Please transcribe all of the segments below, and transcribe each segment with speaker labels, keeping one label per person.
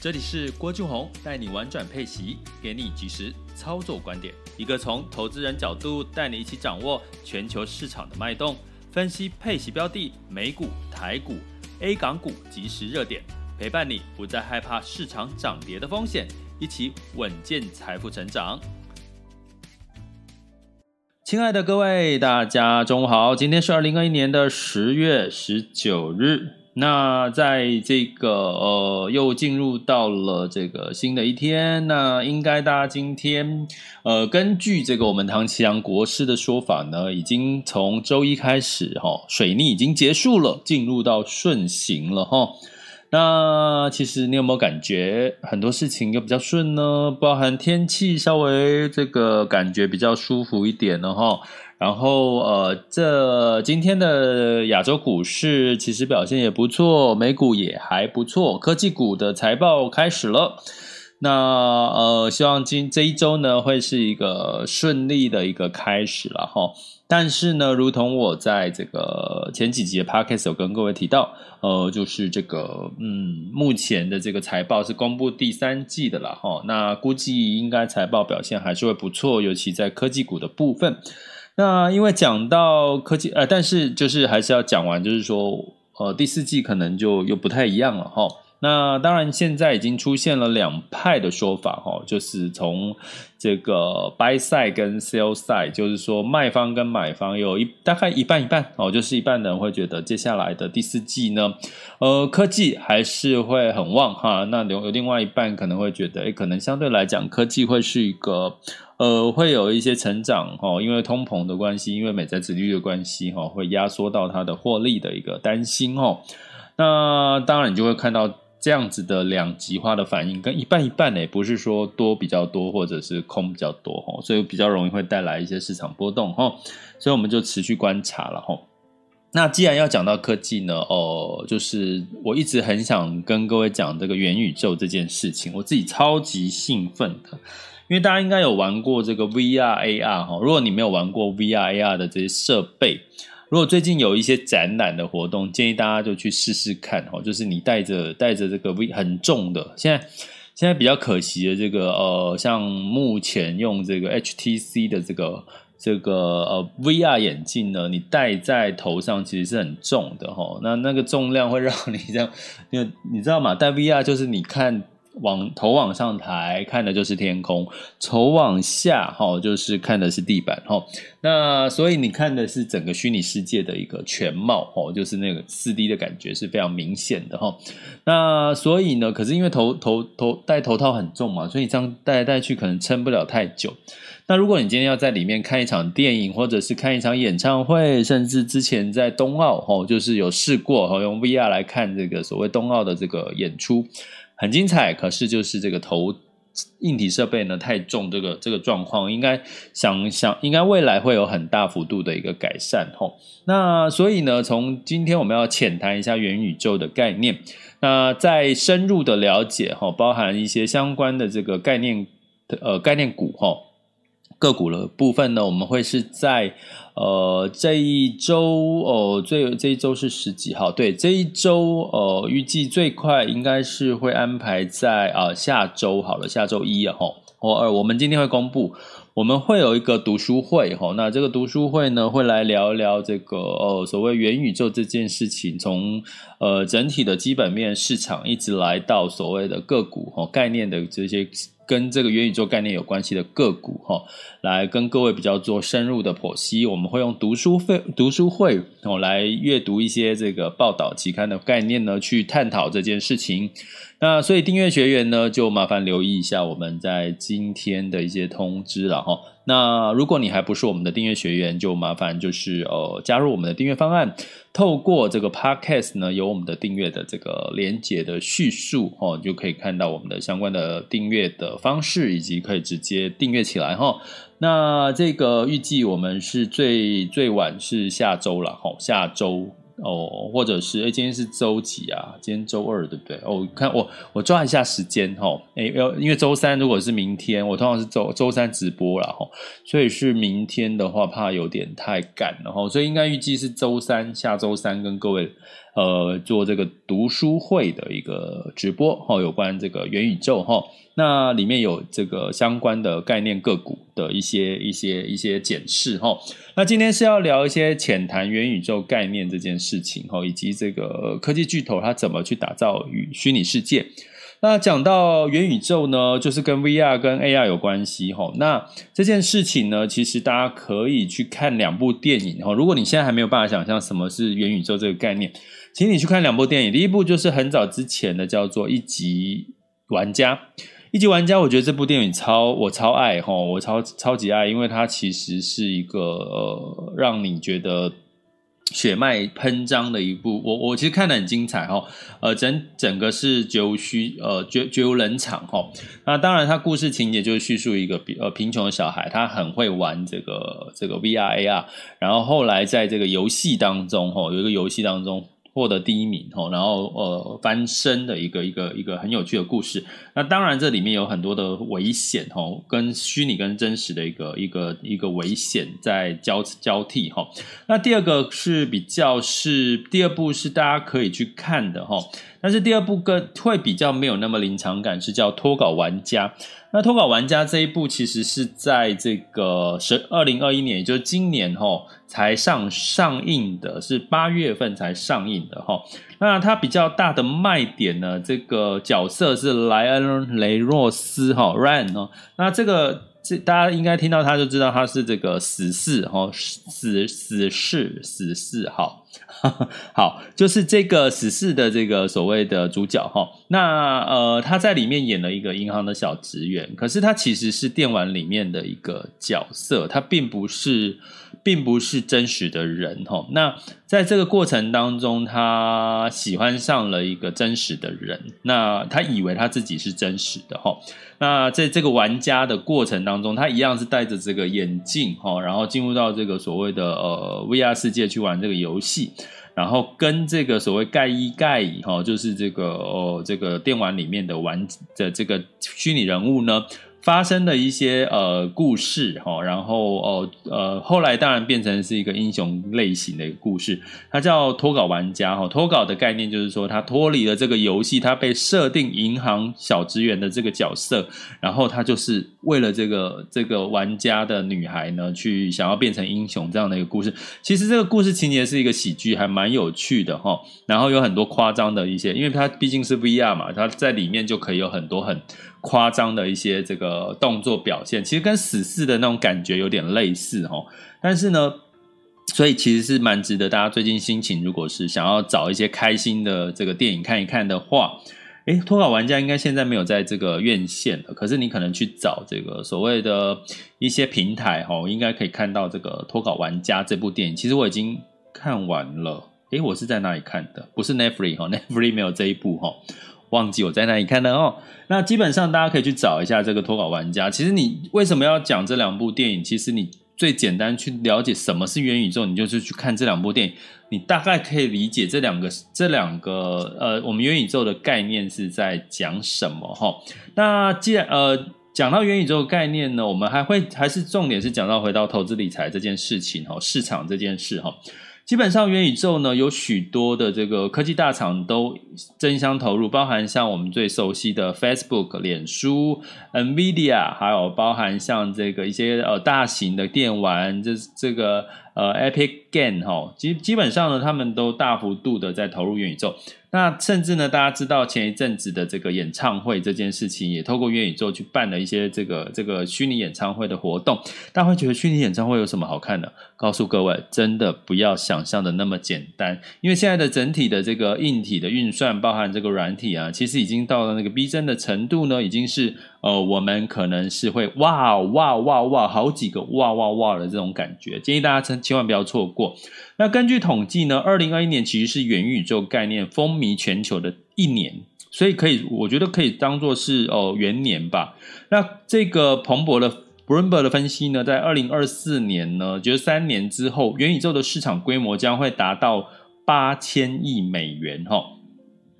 Speaker 1: 这里是郭俊宏带你玩转配息，给你及时操作观点，一个从投资人角度带你一起掌握全球市场的脉动，分析配息标的、美股、台股、A 港股即时热点，陪伴你不再害怕市场涨跌的风险，一起稳健财富成长。亲爱的各位，大家中午好，今天是二零二一年的十月十九日。那在这个呃，又进入到了这个新的一天，那应该大家今天呃，根据这个我们唐綺阳国师的说法呢，已经从周一开始哈，水逆已经结束了，进入到顺行了哈。那其实你有没有感觉很多事情又比较顺呢？包含天气稍微这个感觉比较舒服一点了哈。然后，呃，这今天的亚洲股市其实表现也不错，美股也还不错，科技股的财报开始了。那呃，希望今这一周呢会是一个顺利的一个开始了哈。但是呢，如同我在这个前几集的 Podcast 有跟各位提到，呃，就是这个嗯，目前的这个财报是公布第三季的了哈。那估计应该财报表现还是会不错，尤其在科技股的部分。那因为讲到科技，呃，但是就是还是要讲完，就是说，呃，第四季可能就又不太一样了哈。那当然，现在已经出现了两派的说法哈，就是从这个 buy side 跟 sell side，就是说卖方跟买方有一大概一半一半哦，就是一半的人会觉得接下来的第四季呢，呃，科技还是会很旺哈。那有有另外一半可能会觉得，诶，可能相对来讲，科技会是一个。呃，会有一些成长哈，因为通膨的关系，因为美债殖利率的关系哈，会压缩到它的获利的一个担心哈。那当然，你就会看到这样子的两极化的反应，跟一半一半呢，不是说多比较多，或者是空比较多哈，所以比较容易会带来一些市场波动哈。所以我们就持续观察了哈。那既然要讲到科技呢，哦，就是我一直很想跟各位讲这个元宇宙这件事情，我自己超级兴奋的。因为大家应该有玩过这个 VR、AR 哈，如果你没有玩过 VR、AR 的这些设备，如果最近有一些展览的活动，建议大家就去试试看哦。就是你带着带着这个 V 很重的，现在现在比较可惜的这个呃，像目前用这个 HTC 的这个这个呃 VR 眼镜呢，你戴在头上其实是很重的哈。那那个重量会让你这样，因为你知道吗？戴 VR 就是你看。往头往上抬，看的就是天空；头往下，哈，就是看的是地板，哈。那所以你看的是整个虚拟世界的一个全貌，哈，就是那个四 D 的感觉是非常明显的，哈。那所以呢，可是因为头头头戴头套很重嘛，所以你这样戴来戴去可能撑不了太久。那如果你今天要在里面看一场电影，或者是看一场演唱会，甚至之前在冬奥，哈，就是有试过，哈，用 VR 来看这个所谓冬奥的这个演出。很精彩，可是就是这个头硬体设备呢太重，这个这个状况应该想想，应该未来会有很大幅度的一个改善吼。那所以呢，从今天我们要浅谈一下元宇宙的概念，那再深入的了解哈，包含一些相关的这个概念呃概念股哈。个股的部分呢，我们会是在呃这一周哦，最这一周是十几号？对，这一周呃，预计最快应该是会安排在啊、下周好了，下周一啊哈，或二，我们今天会公布，我们会有一个读书会哈，那这个读书会呢，会来聊一聊这个呃所谓元宇宙这件事情，从呃整体的基本面市场一直来到所谓的个股哈概念的这些。跟这个元宇宙概念有关系的个股哈，来跟各位比较做深入的剖析。我们会用读书会读书会哦来阅读一些这个报道期刊的概念呢，去探讨这件事情。那所以订阅学员呢，就麻烦留意一下我们在今天的一些通知了哈。那如果你还不是我们的订阅学员，就麻烦就是呃加入我们的订阅方案，透过这个 Podcast 呢，有我们的订阅的这个连接的叙述哦，就可以看到我们的相关的订阅的方式，以及可以直接订阅起来哈。那这个预计我们是最最晚是下周了哈，下周。哦，或者是哎，今天是周几啊？今天周二对不对？哦，看我我抓一下时间哈。哎，要因为周三如果是明天，我通常是周周三直播了哈，所以是明天的话怕有点太赶了哈，所以应该预计是周三下周三跟各位呃做这个读书会的一个直播哈，有关这个元宇宙哈。那里面有这个相关的概念个股的一些一些一些检视哈。那今天是要聊一些浅谈元宇宙概念这件事情哈，以及这个科技巨头它怎么去打造与虚拟世界。那讲到元宇宙呢，就是跟 VR 跟 AR 有关系哈。那这件事情呢，其实大家可以去看两部电影哈。如果你现在还没有办法想象什么是元宇宙这个概念，请你去看两部电影。第一部就是很早之前的，叫做《一级玩家》。一级玩家，我觉得这部电影超我超爱哈，我超超级爱，因为它其实是一个呃让你觉得血脉喷张的一部，我我其实看得很精彩哈，呃整整个是绝无虚呃绝绝无冷场哈。那当然，它故事情节就是叙述一个比呃贫穷的小孩，他很会玩这个这个 VR AR，然后后来在这个游戏当中哈，有一个游戏当中。获得第一名吼，然后呃翻身的一个一个一个很有趣的故事。那当然这里面有很多的危险吼，跟虚拟跟真实的一个一个一个危险在交交替吼。那第二个是比较是第二部是大家可以去看的吼，但是第二部跟会比较没有那么临场感，是叫脱稿玩家。那脱稿玩家这一部其实是在这个十二零二一年，也就是今年齁才上上映的，是八月份才上映的齁。那它比较大的卖点呢，这个角色是莱恩雷诺斯齁，Ryan 哦。那这个这大家应该听到他就知道他是这个死侍哦，死死侍死侍哈。好，就是这个死侍的这个所谓的主角哈，那呃他在里面演了一个银行的小职员，可是他其实是电玩里面的一个角色，他并不是并不是真实的人哈。那在这个过程当中，他喜欢上了一个真实的人，那他以为他自己是真实的哈。那在这个玩家的过程当中，他一样是戴着这个眼镜哈，然后进入到这个所谓的呃 VR 世界去玩这个游戏，然后跟这个所谓盖伊盖伊哈，就是这个哦这个电玩里面的玩的这个虚拟人物呢。发生的一些呃故事哈，然后哦呃后来当然变成是一个英雄类型的一个故事，它叫脱稿玩家哈。脱稿的概念就是说，他脱离了这个游戏，他被设定银行小职员的这个角色，然后他就是为了这个这个玩家的女孩呢，去想要变成英雄这样的一个故事。其实这个故事情节是一个喜剧，还蛮有趣的哈。然后有很多夸张的一些，因为它毕竟是 VR 嘛，它在里面就可以有很多很。夸张的一些这个动作表现，其实跟死侍的那种感觉有点类似哦。但是呢，所以其实是蛮值得大家最近心情，如果是想要找一些开心的这个电影看一看的话，诶，脱稿玩家应该现在没有在这个院线。可是你可能去找这个所谓的一些平台哦，应该可以看到这个脱稿玩家这部电影。其实我已经看完了。诶，我是在哪里看的？不是 Netflix 哈，Netflix 没有这一部哈。忘记我在哪里看的哦。那基本上大家可以去找一下这个脱稿玩家。其实你为什么要讲这两部电影？其实你最简单去了解什么是元宇宙，你就是去看这两部电影，你大概可以理解这两个这两个呃，我们元宇宙的概念是在讲什么哈。那既然呃讲到元宇宙的概念呢，我们还会还是重点是讲到回到投资理财这件事情哈，市场这件事哈。基本上元宇宙呢，有许多的这个科技大厂都争相投入，包含像我们最熟悉的 Facebook、脸书、NVIDIA，还有包含像这个一些呃大型的电玩，这这个呃 Epic Game 哈，基基本上呢，他们都大幅度的在投入元宇宙。那甚至呢，大家知道前一阵子的这个演唱会这件事情，也透过元宇宙去办了一些这个这个虚拟演唱会的活动。大家会觉得虚拟演唱会有什么好看的？告诉各位，真的不要想象的那么简单，因为现在的整体的这个硬体的运算，包含这个软体啊，其实已经到了那个逼真的程度呢，已经是呃，我们可能是会哇哇哇哇好几个哇哇哇的这种感觉。建议大家千千万不要错过。那根据统计呢，二零二一年其实是元宇宙概念风靡全球的一年，所以可以，我觉得可以当做是哦元年吧。那这个彭博的 Bloomberg 的分析呢，在二零二四年呢，就是三年之后，元宇宙的市场规模将会达到八千亿美元哈。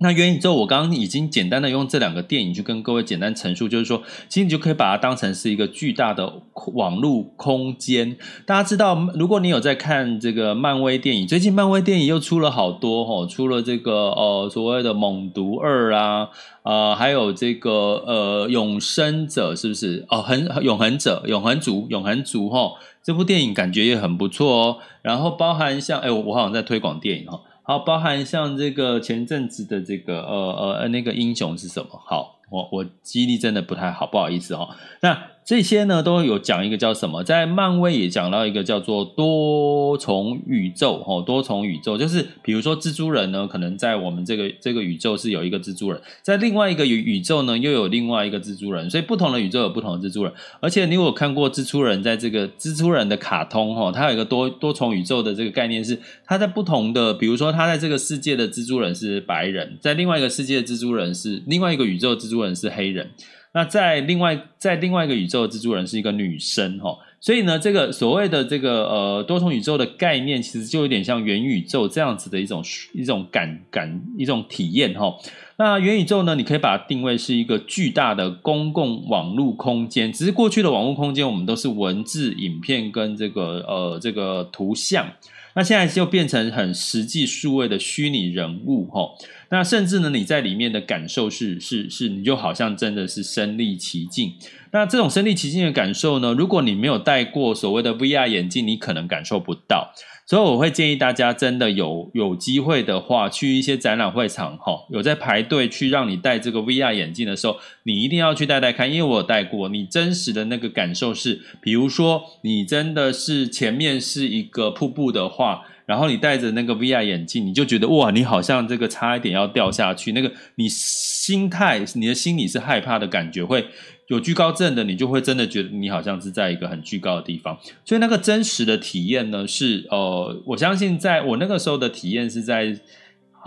Speaker 1: 那元宇宙，我刚刚已经简单的用这两个电影去跟各位简单陈述，就是说，其实你就可以把它当成是一个巨大的网络空间。大家知道，如果你有在看这个漫威电影，最近漫威电影又出了好多哈，出了这个呃所谓的猛毒二啊，呃，还有这个呃永生者是不是？哦，很永恒者、永恒族、永恒族哈，这部电影感觉也很不错哦。然后包含像，哎，我好像在推广电影哈。好，包含像这个前阵子的这个呃呃那个英雄是什么？好，我我记忆力真的不太好，不好意思哦。那。这些呢都有讲一个叫什么，在漫威也讲到一个叫做多重宇宙哦，多重宇宙就是比如说蜘蛛人呢，可能在我们这个这个宇宙是有一个蜘蛛人，在另外一个宇宇宙呢又有另外一个蜘蛛人，所以不同的宇宙有不同的蜘蛛人。而且你有看过蜘蛛人在这个蜘蛛人的卡通哈，它有一个多多重宇宙的这个概念是，它在不同的，比如说它在这个世界的蜘蛛人是白人，在另外一个世界的蜘蛛人是另外一个宇宙的蜘蛛人是黑人。那在另外在另外一个宇宙的蜘蛛人是一个女生哈，所以呢，这个所谓的这个呃多重宇宙的概念，其实就有点像元宇宙这样子的一种一种感感一种体验哈。那元宇宙呢，你可以把它定位是一个巨大的公共网络空间，只是过去的网络空间我们都是文字、影片跟这个呃这个图像，那现在就变成很实际数位的虚拟人物哈。那甚至呢，你在里面的感受是是是，你就好像真的是身历其境。那这种身历其境的感受呢，如果你没有戴过所谓的 VR 眼镜，你可能感受不到。所以我会建议大家，真的有有机会的话，去一些展览会场，哈，有在排队去让你戴这个 VR 眼镜的时候，你一定要去戴戴看，因为我有戴过，你真实的那个感受是，比如说你真的是前面是一个瀑布的话。然后你戴着那个 VR 眼镜，你就觉得哇，你好像这个差一点要掉下去。那个你心态，你的心里是害怕的感觉，会有惧高症的，你就会真的觉得你好像是在一个很惧高的地方。所以那个真实的体验呢，是呃，我相信在我那个时候的体验是在。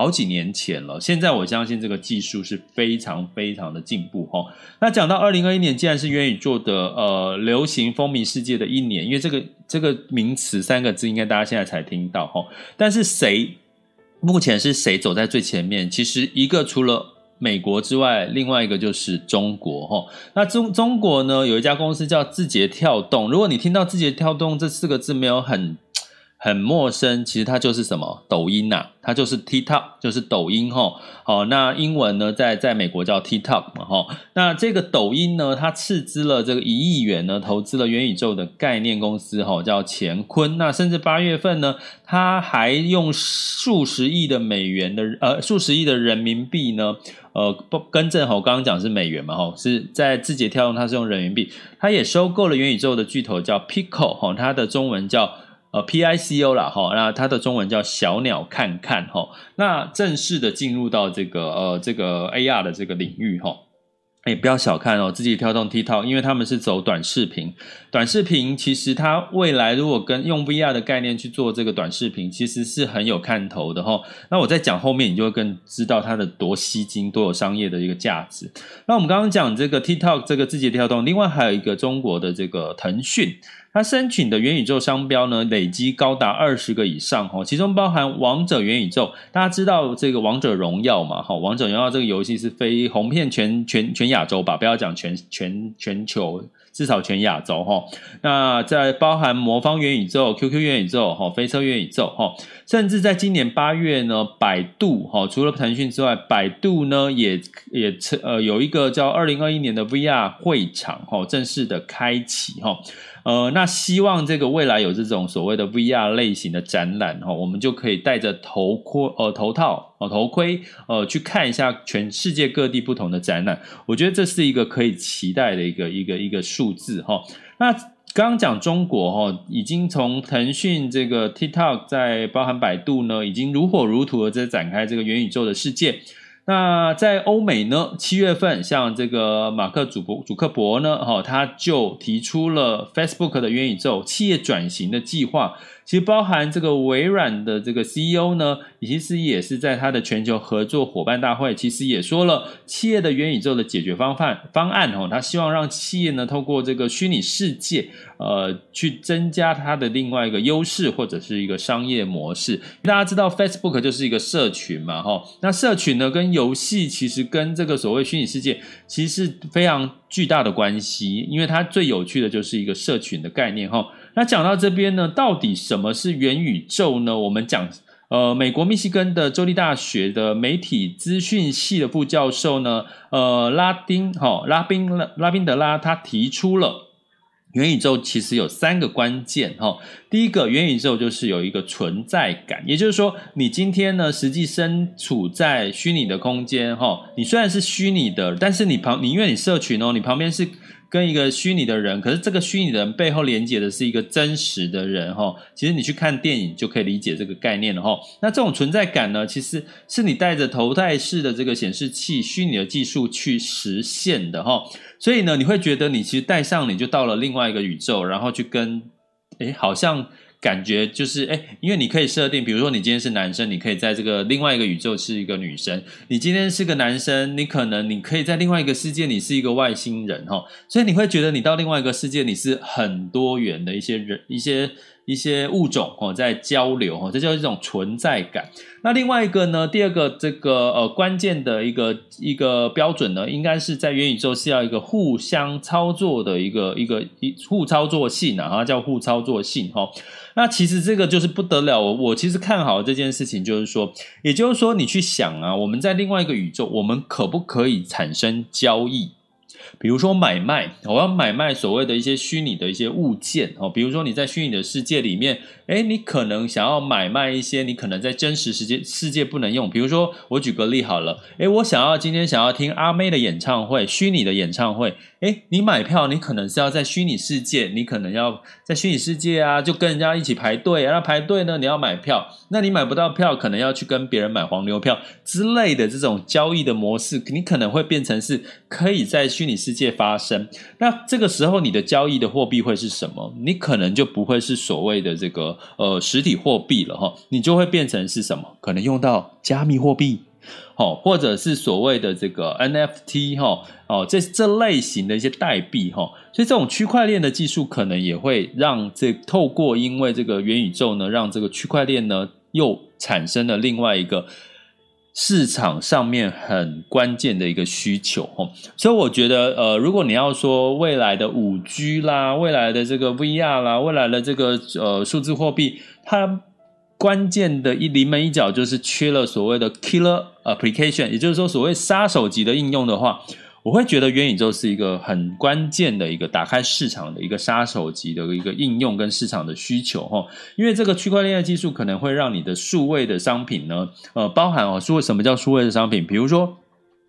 Speaker 1: 好几年前了，现在我相信这个技术是非常非常的进步哈。那讲到二零二一年，既然是元宇宙的呃流行风靡世界的一年，因为这个这个名词三个字应该大家现在才听到哈。但是谁目前是谁走在最前面？其实一个除了美国之外，另外一个就是中国哈。那中中国呢，有一家公司叫字节跳动。如果你听到字节跳动这四个字没有很很陌生，其实它就是什么抖音呐、它就是 TikTok，就是抖音哈。好，那英文呢，在在美国叫 TikTok 嘛哈。那这个抖音呢，它斥资了这个一亿元呢，投资了元宇宙的概念公司哈，叫乾坤。那甚至八月份呢，它还用数十亿的美元的呃数十亿的人民币呢，呃不更正哈，我刚刚讲是美元嘛哈，是在字节跳动它是用人民币，它也收购了元宇宙的巨头叫 Pico 哈，它的中文叫。呃，P I C O 啦，哈，那它的中文叫小鸟看看，哈，那正式的进入到这个呃这个 A R 的这个领域，哈，哎，不要小看哦，字节跳动 TikTok，因为他们是走短视频，短视频其实它未来如果跟用 V R 的概念去做这个短视频，其实是很有看头的，哈。那我在讲后面，你就会更知道它的多吸睛、多有商业的一个价值。那我们刚刚讲这个 TikTok 这个字节跳动，另外还有一个中国的这个腾讯。它申请的元宇宙商标呢，累积高达二十个以上哈，其中包含王者元宇宙。大家知道这个王者荣耀嘛？哈，王者荣耀这个游戏是非红遍全全全亚洲吧？不要讲全全全球，至少全亚洲哈。那在包含魔方元宇宙、QQ 元宇宙、哈飞车元宇宙哈，甚至在今年八月呢，百度哈，除了腾讯之外，百度呢也也呃有一个叫二零二一年的 VR 会场哈，正式的开启哈。呃，那希望这个未来有这种所谓的 VR 类型的展览哈，我们就可以戴着头盔呃头套哦头盔呃去看一下全世界各地不同的展览。我觉得这是一个可以期待的一个一个一个数字哈。那刚刚讲中国哈，已经从腾讯这个 TikTok 在包含百度呢，已经如火如荼的在展开这个元宇宙的世界。那在欧美呢，七月份，像这个马克·祖博、祖克伯呢，哈，他就提出了 Facebook 的元宇宙企业转型的计划。其实包含这个微软的这个 CEO 呢，其实也是在他的全球合作伙伴大会，其实也说了企业的元宇宙的解决方案方案哦，他希望让企业呢透过这个虚拟世界，呃，去增加它的另外一个优势或者是一个商业模式。大家知道 Facebook 就是一个社群嘛，哈，那社群呢跟游戏其实跟这个所谓虚拟世界其实是非常巨大的关系，因为它最有趣的就是一个社群的概念，哈。那讲到这边呢，到底什么是元宇宙呢？我们讲，呃，美国密西根的州立大学的媒体资讯系的副教授呢，呃，拉丁，哈，拉宾拉拉宾德拉，他提出了元宇宙其实有三个关键，哈。第一个，元宇宙就是有一个存在感，也就是说，你今天呢，实际身处在虚拟的空间，哈，你虽然是虚拟的，但是你旁，你因为你社群哦，你旁边是。跟一个虚拟的人，可是这个虚拟的人背后连接的是一个真实的人哈。其实你去看电影就可以理解这个概念了哈。那这种存在感呢，其实是你带着头戴式的这个显示器虚拟的技术去实现的哈。所以呢，你会觉得你其实戴上你就到了另外一个宇宙，然后去跟，诶，好像。感觉就是哎，因为你可以设定，比如说你今天是男生，你可以在这个另外一个宇宙是一个女生；你今天是个男生，你可能你可以在另外一个世界，你是一个外星人哈。所以你会觉得你到另外一个世界，你是很多元的一些人、一些一些物种哦，在交流哈，这就是一种存在感。那另外一个呢，第二个这个呃关键的一个一个标准呢，应该是在元宇宙是要一个互相操作的一个一个一互操作性啊，它叫互操作性哈。那其实这个就是不得了，我我其实看好这件事情，就是说，也就是说，你去想啊，我们在另外一个宇宙，我们可不可以产生交易？比如说买卖，我要买卖所谓的一些虚拟的一些物件哦，比如说你在虚拟的世界里面，诶，你可能想要买卖一些你可能在真实世界世界不能用，比如说我举个例好了，诶，我想要今天想要听阿妹的演唱会，虚拟的演唱会。诶，你买票，你可能是要在虚拟世界，你可能要在虚拟世界啊，就跟人家一起排队啊。那排队呢，你要买票，那你买不到票，可能要去跟别人买黄牛票之类的这种交易的模式，你可能会变成是可以在虚拟世世界发生。那这个时候，你的交易的货币会是什么？你可能就不会是所谓的这个呃实体货币了哈，你就会变成是什么？可能用到加密货币。好，或者是所谓的这个 NFT 哈，哦，这这类型的一些代币哈，所以这种区块链的技术可能也会让这透过因为这个元宇宙呢，让这个区块链呢又产生了另外一个市场上面很关键的一个需求哦，所以我觉得呃，如果你要说未来的五 G 啦，未来的这个 VR 啦，未来的这个呃数字货币，它。关键的一临门一脚就是缺了所谓的 killer application，也就是说所谓杀手级的应用的话，我会觉得元宇宙是一个很关键的一个打开市场的一个杀手级的一个应用跟市场的需求哈，因为这个区块链的技术可能会让你的数位的商品呢，呃，包含哦，数位什么叫数位的商品？比如说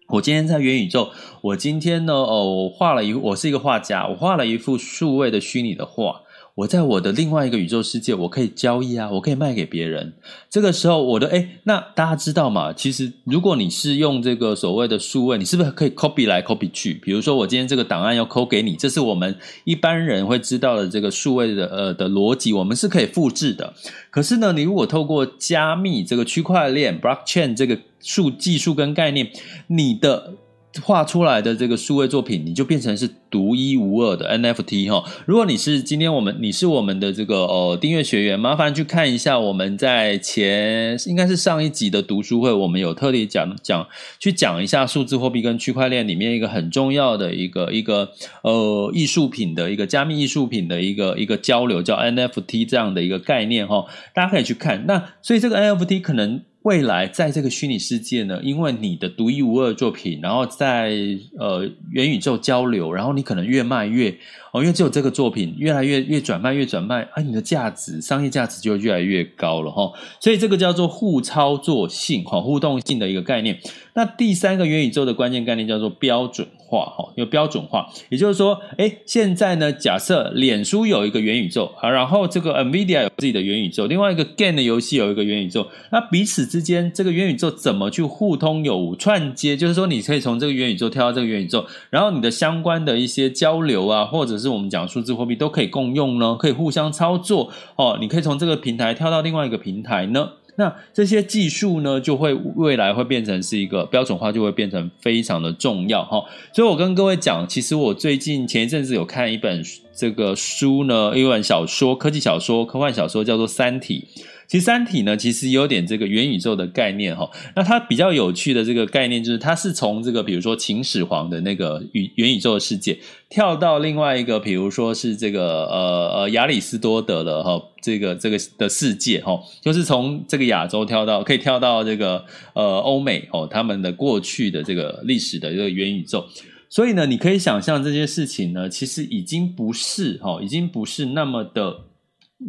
Speaker 1: 我今天在元宇宙，我今天呢，哦，我画了一，我是一个画家，我画了一幅数位的虚拟的画。我在我的另外一个宇宙世界，我可以交易啊，我可以卖给别人。这个时候，我的诶，那大家知道吗？其实，如果你是用这个所谓的数位，你是不是可以 copy 来 copy 去？比如说，我今天这个档案要 copy 给你，这是我们一般人会知道的这个数位的呃的逻辑，我们是可以复制的。可是呢，你如果透过加密这个区块链 blockchain 这个数技术跟概念，你的画出来的这个数位作品，你就变成是独一无二的 NFT 哈。如果你是今天我们你是我们的这个呃订阅学员，麻烦去看一下我们在前应该是上一集的读书会，我们有特地讲讲去讲一下数字货币跟区块链里面一个很重要的一个一个呃艺术品的一个加密艺术品的一个一个交流，叫 NFT 这样的一个概念哈。大家可以去看。那所以这个 NFT 可能。未来在这个虚拟世界呢，因为你的独一无二作品，然后在呃元宇宙交流，然后你可能越卖越哦，因为只有这个作品越来越越转卖越转卖，啊，你的价值商业价值就越来越高了哈。所以这个叫做互操作性哈，互动性的一个概念。那第三个元宇宙的关键概念叫做标准化哈，有标准化，也就是说，诶，现在呢，假设脸书有一个元宇宙啊，然后这个 NVIDIA 有自己的元宇宙，另外一个 Game 的游戏有一个元宇宙，那彼此之间这个元宇宙怎么去互通有无串接？就是说，你可以从这个元宇宙跳到这个元宇宙，然后你的相关的一些交流啊，或者是是我们讲数字货币都可以共用呢，可以互相操作哦，你可以从这个平台跳到另外一个平台呢。那这些技术呢，就会未来会变成是一个标准化，就会变成非常的重要哈。所以我跟各位讲，其实我最近前一阵子有看一本这个书呢，一本小说，科技小说、科幻小说，叫做《三体》。其实《三体》呢，其实有点这个元宇宙的概念哈。那它比较有趣的这个概念，就是它是从这个比如说秦始皇的那个宇元宇宙的世界，跳到另外一个，比如说是这个呃呃亚里斯多德的哈这个这个的世界哈，就是从这个亚洲跳到可以跳到这个呃欧美哦，他们的过去的这个历史的这个元宇宙。所以呢，你可以想象这些事情呢，其实已经不是哈，已经不是那么的。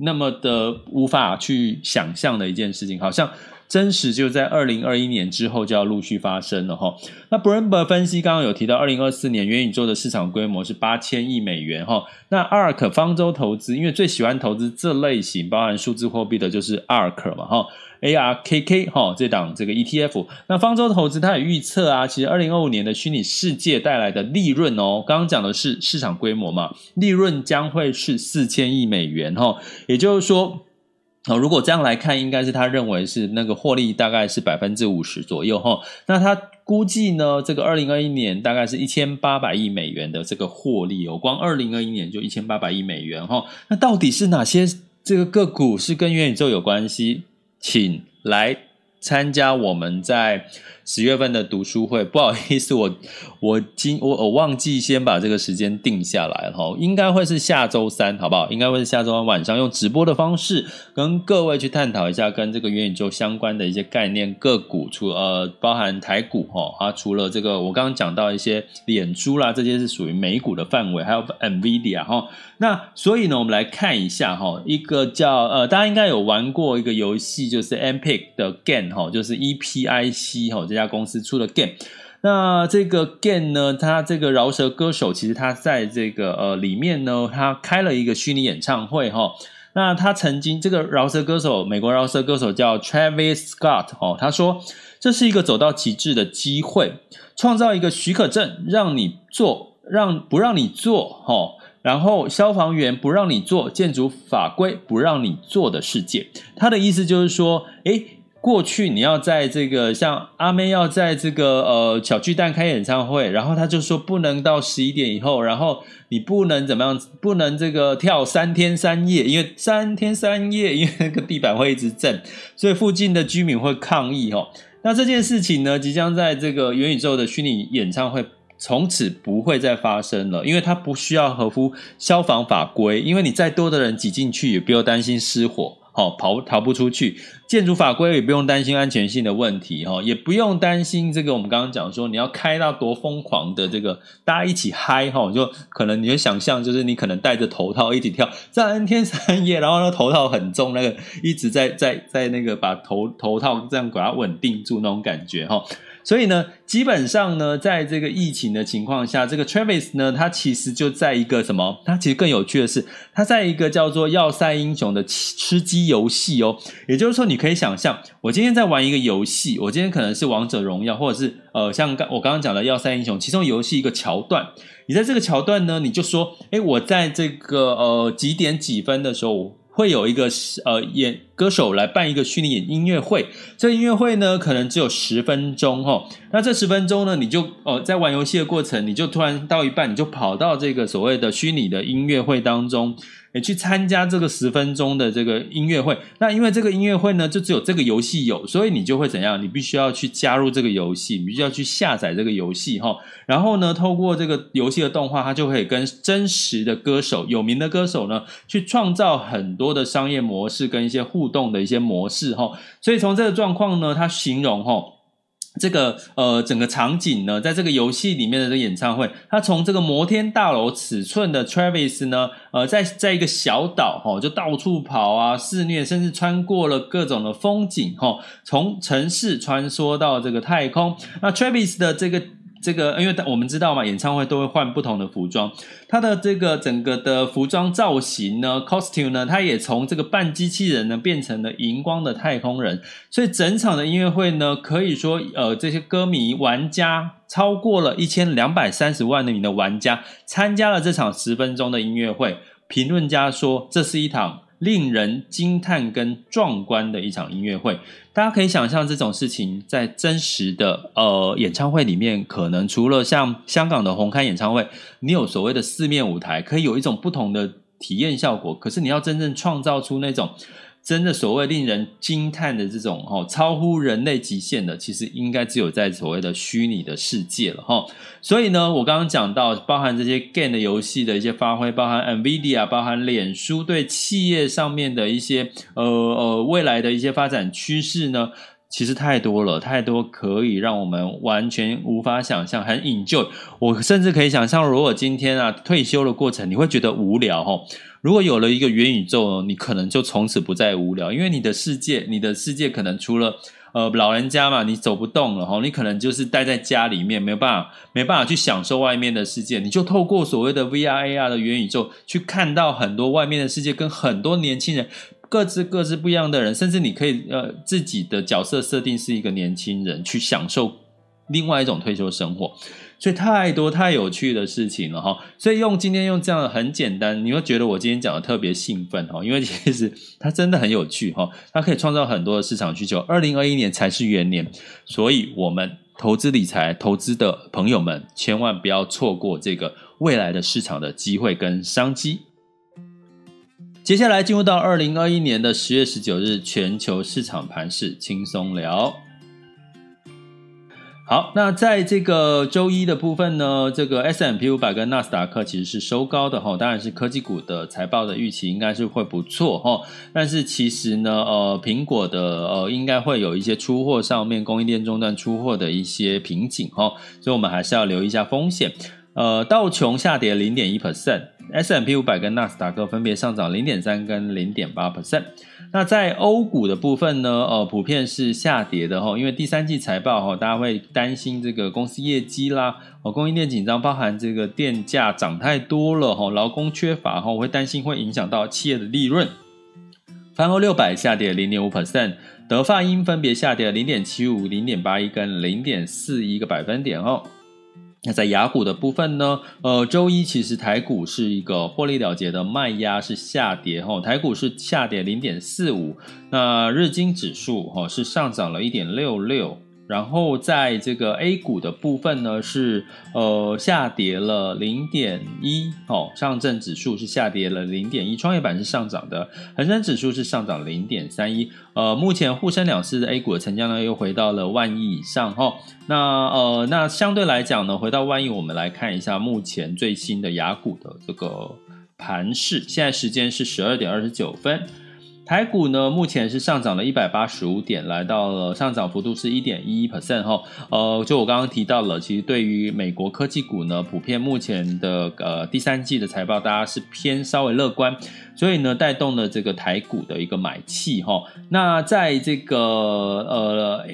Speaker 1: 那么的无法去想象的一件事情，好像真实就在二零二一年之后就要陆续发生了哈。那 b r o m b e r 分析刚刚有提到，二零二四年元宇宙的市场规模是八千亿美元哈。那 ARK 方舟投资，因为最喜欢投资这类型包含数字货币的，就是 ARK 嘛哈。ARKK 哈，这档这个 ETF，那方舟投资它也预测啊，其实二零二五年的虚拟世界带来的利润哦，刚刚讲的是市场规模嘛，利润将会是四千亿美元哈，也就是说，哦，如果这样来看，应该是他认为是那个获利大概是百分之五十左右哈，那他估计呢，这个二零二一年大概是一千八百亿美元的这个获利哦，光二零二一年就一千八百亿美元哈，那到底是哪些这个个股是跟元宇宙有关系？请来参加我们在十月份的读书会。不好意思，我我今我我忘记先把这个时间定下来了哈，应该会是下周三，好不好？应该会是下周三晚上用直播的方式跟各位去探讨一下跟这个元宇宙相关的一些概念个股，除呃包含台股哈啊，除了这个我刚刚讲到一些脸猪啦，这些是属于美股的范围，还有 NVIDIA 哈。那所以呢，我们来看一下哈，一个叫呃，大家应该有玩过一个游戏，就是 Epic 的 Game 哈，就是 EPIC 哈这家公司出的 Game。那这个 Game 呢，它这个饶舌歌手其实他在这个呃里面呢，他开了一个虚拟演唱会哈。那他曾经这个饶舌歌手，美国饶舌歌手叫 Travis Scott 哦，他说这是一个走到极致的机会，创造一个许可证，让你做，让不让你做哈。然后消防员不让你做，建筑法规不让你做的世界，他的意思就是说，诶，过去你要在这个像阿妹要在这个呃小巨蛋开演唱会，然后他就说不能到十一点以后，然后你不能怎么样，不能这个跳三天三夜，因为三天三夜，因为那个地板会一直震，所以附近的居民会抗议哦。那这件事情呢，即将在这个元宇宙的虚拟演唱会。从此不会再发生了，因为它不需要合乎消防法规，因为你再多的人挤进去也不用担心失火，好跑逃不出去。建筑法规也不用担心安全性的问题，哈，也不用担心这个我们刚刚讲说你要开到多疯狂的这个大家一起嗨，哈，就可能你会想象就是你可能戴着头套一起跳三天三夜，然后那个头套很重，那个一直在在在那个把头头套这样把它稳定住那种感觉，哈。所以呢，基本上呢，在这个疫情的情况下，这个 Travis 呢，他其实就在一个什么？他其实更有趣的是，他在一个叫做《要塞英雄》的吃鸡游戏哦。也就是说，你可以想象，我今天在玩一个游戏，我今天可能是《王者荣耀》，或者是呃，像刚我刚刚讲的《要塞英雄》，其中游戏一个桥段，你在这个桥段呢，你就说，诶，我在这个呃几点几分的时候。会有一个呃演歌手来办一个虚拟演音乐会，这音乐会呢可能只有十分钟哈，那这十分钟呢你就哦、在玩游戏的过程，你就突然到一半你就跑到这个所谓的虚拟的音乐会当中，诶去参加这个十分钟的这个音乐会。那因为这个音乐会呢，就只有这个游戏有，所以你就会怎样？你必须要去加入这个游戏，你必须要去下载这个游戏哈。然后呢，透过这个游戏的动画，它就可以跟真实的歌手、有名的歌手呢，去创造很多的商业模式跟一些互动的一些模式哈。所以从这个状况呢，它形容哈。这个呃，整个场景呢，在这个游戏里面的这个演唱会，他从这个摩天大楼尺寸的 Travis 呢，呃，在在一个小岛哈、就到处跑啊，肆虐，甚至穿过了各种的风景哈、从城市穿梭到这个太空。那 Travis 的这个。这个，因为我们知道嘛，演唱会都会换不同的服装，他的这个整个的服装造型呢，costume 呢，他也从这个半机器人呢变成了荧光的太空人，所以整场的音乐会呢，可以说，呃，这些歌迷玩家超过了一千两百三十万名的玩家参加了这场十分钟的音乐会，评论家说，这是一场。令人惊叹跟壮观的一场音乐会，大家可以想象这种事情在真实的呃演唱会里面，可能除了像香港的红磡演唱会，你有所谓的四面舞台，可以有一种不同的体验效果。可是你要真正创造出那种。真的所谓令人惊叹的这种哈，超乎人类极限的，其实应该只有在所谓的虚拟的世界了哈。所以呢，我刚刚讲到，包含这些 game 的游戏的一些发挥，包含 NVIDIA，包含脸书对企业上面的一些呃呃未来的一些发展趋势呢，其实太多了，太多可以让我们完全无法想象，很 enjoy。我甚至可以想象，如果今天啊退休的过程，你会觉得无聊哈。如果有了一个元宇宙，你可能就从此不再无聊，因为你的世界，你的世界可能除了呃老人家嘛，你走不动了哈，你可能就是待在家里面，没有办法，没办法去享受外面的世界，你就透过所谓的 VR、AR 的元宇宙，去看到很多外面的世界，跟很多年轻人各自各自不一样的人，甚至你可以呃自己的角色设定是一个年轻人，去享受另外一种退休生活。所以太多太有趣的事情了哈，所以用今天用这样的很简单，你会觉得我今天讲的特别兴奋哈，因为其实它真的很有趣哈，它可以创造很多的市场需求。二零二一年才是元年，所以我们投资理财投资的朋友们千万不要错过这个未来的市场的机会跟商机。接下来进入到二零二一年的十月十九日，全球市场盘势轻松聊。好，那在这个周一的部分呢，这个 S M P 五百跟纳斯达克其实是收高的哈，当然是科技股的财报的预期应该是会不错哈，但是其实呢，呃，苹果的呃应该会有一些出货上面供应链中断出货的一些瓶颈哈，所以我们还是要留意一下风险。呃，道琼下跌零点一 percent S M P 五百跟纳斯达克分别上涨零点三跟零点八 percent。那在欧股的部分呢，呃，普遍是下跌的哈，因为第三季财报哈，大家会担心这个公司业绩啦，哦，供应链紧张，包含这个电价涨太多了哈，劳工缺乏哈，会担心会影响到企业的利润。泛欧六百下跌零点五 percent，德法英分别下跌零点七五、零点八一跟零点四一个百分点哦。那在雅虎的部分呢？呃，周一其实台股是一个获利了结的卖压，是下跌哈，台股是下跌零点四五，那日经指数哈是上涨了一点六六。然后在这个 A 股的部分呢，是呃下跌了零点一哦，上证指数是下跌了零点一，创业板是上涨的，恒生指数是上涨零点三一。呃，目前沪深两市的 A 股的成交量又回到了万亿以上哈、哦。那呃，那相对来讲呢，回到万亿，我们来看一下目前最新的雅股的这个盘势。现在时间是十二点二十九分。台股呢，目前是上涨了一百八十五点，来到了上涨幅度是一点一一 percent 哈。呃，就我刚刚提到了，其实对于美国科技股呢，普遍目前的呃第三季的财报，大家是偏稍微乐观，所以呢，带动了这个台股的一个买气哈。那在这个呃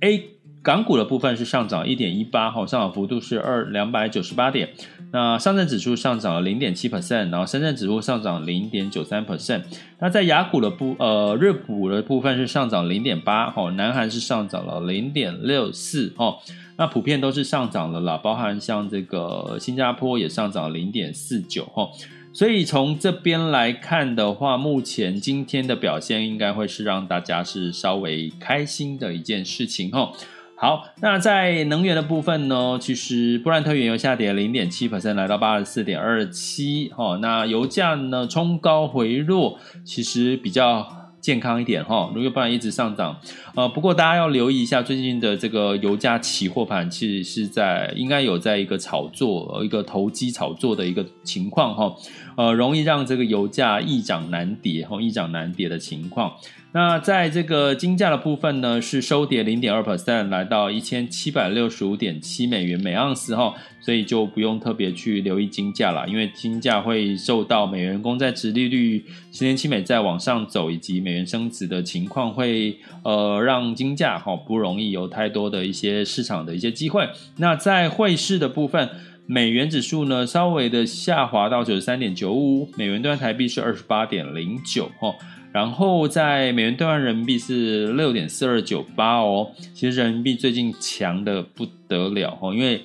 Speaker 1: A 港股的部分是上涨一点一八哈，上涨幅度是二两百九十八点。那上证指数上涨了零点七 percent，然后深圳指数上涨零点九三 percent。那在亚股的部呃日股的部分是上涨零点八，哈，南韩是上涨了零点六四，哈，那普遍都是上涨了啦，包含像这个新加坡也上涨零点四九，哈。所以从这边来看的话，目前今天的表现应该会是让大家是稍微开心的一件事情，哈。好，那在能源的部分呢，其实布兰特原油下跌零点七 percent，来到八十四点二七。哦，那油价呢冲高回落，其实比较。健康一点哈，如果不然一直上涨，呃，不过大家要留意一下最近的这个油价期货盘，其实是在应该有在一个炒作、一个投机炒作的一个情况哈，呃，容易让这个油价易涨难跌哈，易涨难跌的情况。那在这个金价的部分呢，是收跌零点二 percent，来到一千七百六十五点七美元每盎司哈，所以就不用特别去留意金价了，因为金价会受到美元公债值利率、十年期美债往上走以及美元升值的情况，会呃让金价哈不容易有太多的一些市场的一些机会。那在汇市的部分，美元指数呢稍微的下滑到九十三点九五，美元兑台币是二十八点零九哈。然后在美元兑换人民币是六点四二九八哦，其实人民币最近强的不得了哦，因为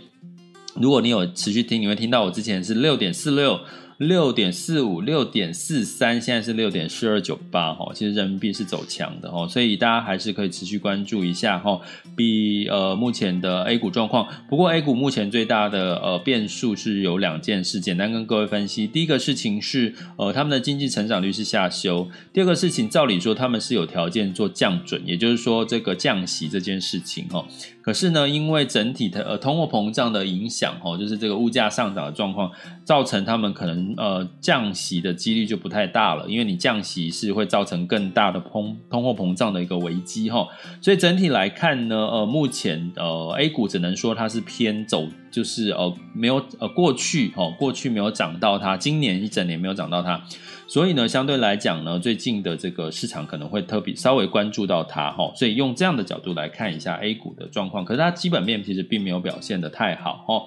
Speaker 1: 如果你有持续听，你会听到我之前是六点四六。六点四五、六点四三，现在是六点四二九八哈，其实人民币是走强的哈，所以大家还是可以持续关注一下哈。比呃目前的 A 股状况，不过 A 股目前最大的呃变数是有两件事，简单跟各位分析。第一个事情是呃他们的经济成长率是下修，第二个事情照理说他们是有条件做降准，也就是说这个降息这件事情哈。可是呢，因为整体的呃通货膨胀的影响哦，就是这个物价上涨的状况，造成他们可能呃降息的几率就不太大了，因为你降息是会造成更大的通通货膨胀的一个危机哈。所以整体来看呢，呃，目前呃 A 股只能说它是偏走，就是呃没有呃过去哦过去没有涨到它，今年一整年没有涨到它。所以呢，相对来讲呢，最近的这个市场可能会特别稍微关注到它哈，所以用这样的角度来看一下 A 股的状况，可是它基本面其实并没有表现得太好哈。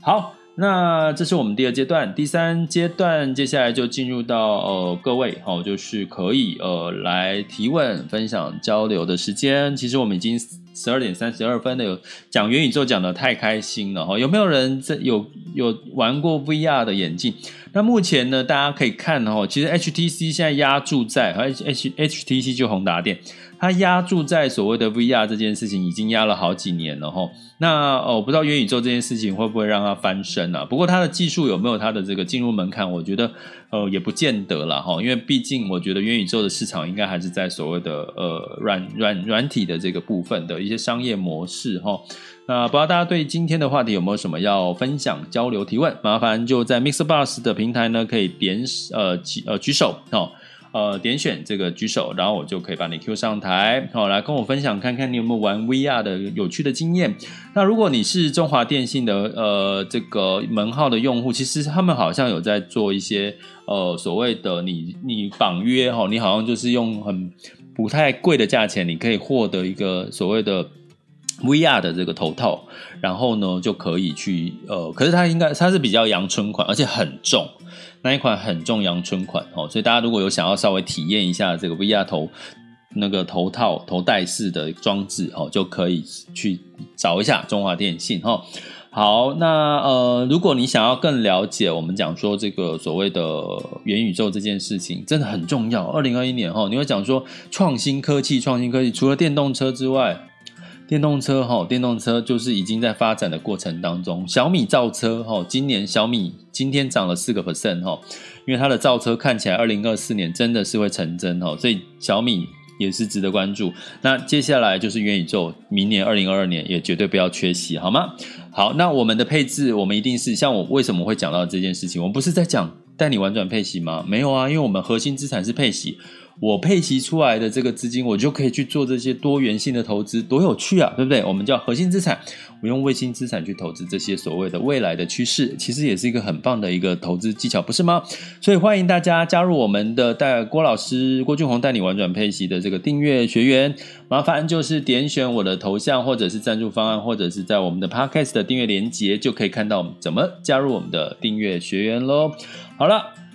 Speaker 1: 好，那这是我们第二阶段，第三阶段接下来就进入到呃各位哈，就是可以呃来提问、分享、交流的时间。其实我们已经十二点三十二分的，有讲元宇宙讲的太开心了哈，有没有人这有有玩过 VR 的眼镜？那目前呢，大家可以看哦，其实 HTC 现在压注在 H H HTC 就宏达电，它压注在所谓的 VR 这件事情已经压了好几年了哈。那哦，我不知道元宇宙这件事情会不会让它翻身啊？不过它的技术有没有它的这个进入门槛？我觉得呃也不见得了哈，因为毕竟我觉得元宇宙的市场应该还是在所谓的呃软软软体的这个部分的一些商业模式哈。那不知道大家对今天的话题有没有什么要分享、交流、提问？麻烦就在 MixerBox 的平台呢，可以点呃举呃举手哦，呃点选这个举手，然后我就可以把你 Q 上台，好、哦、来跟我分享看看你有没有玩 VR 的有趣的经验。那如果你是中华电信的呃这个门号的用户，其实他们好像有在做一些呃所谓的你你绑约哈、哦，你好像就是用很不太贵的价钱，你可以获得一个所谓的。VR 的这个头套，然后呢就可以去呃，可是它应该它是比较阳春款，而且很重，那一款很重阳春款哦，所以大家如果有想要稍微体验一下这个 VR 头那个头套头戴式的装置哦，就可以去找一下中华电信哈。好，那呃，如果你想要更了解我们讲说这个所谓的元宇宙这件事情，真的很重要。二零二一年哈，你会讲说创新科技，创新科技除了电动车之外。电动车哈，电动车就是已经在发展的过程当中。小米造车哈，今年小米今天涨了四个 percent 哈，因为它的造车看起来二零二四年真的是会成真哈，所以小米也是值得关注。那接下来就是元宇宙，明年二零二二年也绝对不要缺席，好吗？好，那我们的配置，我们一定是像我为什么会讲到这件事情？我们不是在讲带你玩转配息吗？没有啊，因为我们核心资产是配息。我配息出来的这个资金，我就可以去做这些多元性的投资，多有趣啊，对不对？我们叫核心资产，我用卫星资产去投资这些所谓的未来的趋势，其实也是一个很棒的一个投资技巧，不是吗？所以欢迎大家加入我们的带郭老师郭俊宏带你玩转配息的这个订阅学员，麻烦就是点选我的头像，或者是赞助方案，或者是在我们的 Podcast 的订阅连接，就可以看到怎么加入我们的订阅学员喽。好了。